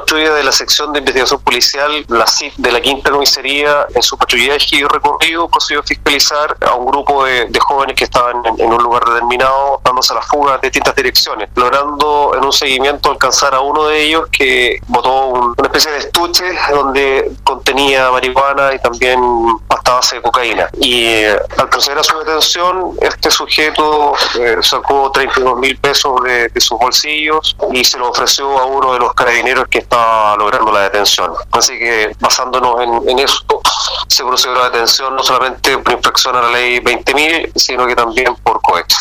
patrulla de la sección de investigación policial, la CIP de la quinta comisaría, en su patrullaje y recorrido, a fiscalizar a un grupo de, jóvenes que estaban en, un lugar determinado, dándose a la fuga de distintas direcciones, logrando en un seguimiento alcanzar a uno de ellos que botó una especie de donde contenía marihuana y también pasta base de cocaína. Y eh, al proceder a su detención, este sujeto eh, sacó 32 mil pesos de, sus bolsillos y se lo ofreció a uno de los carabineros que estaba logrando la detención. Así que basándonos en, en eso, se procedió a la detención no solamente por infracción a la ley 20.000, sino que también por cohecho.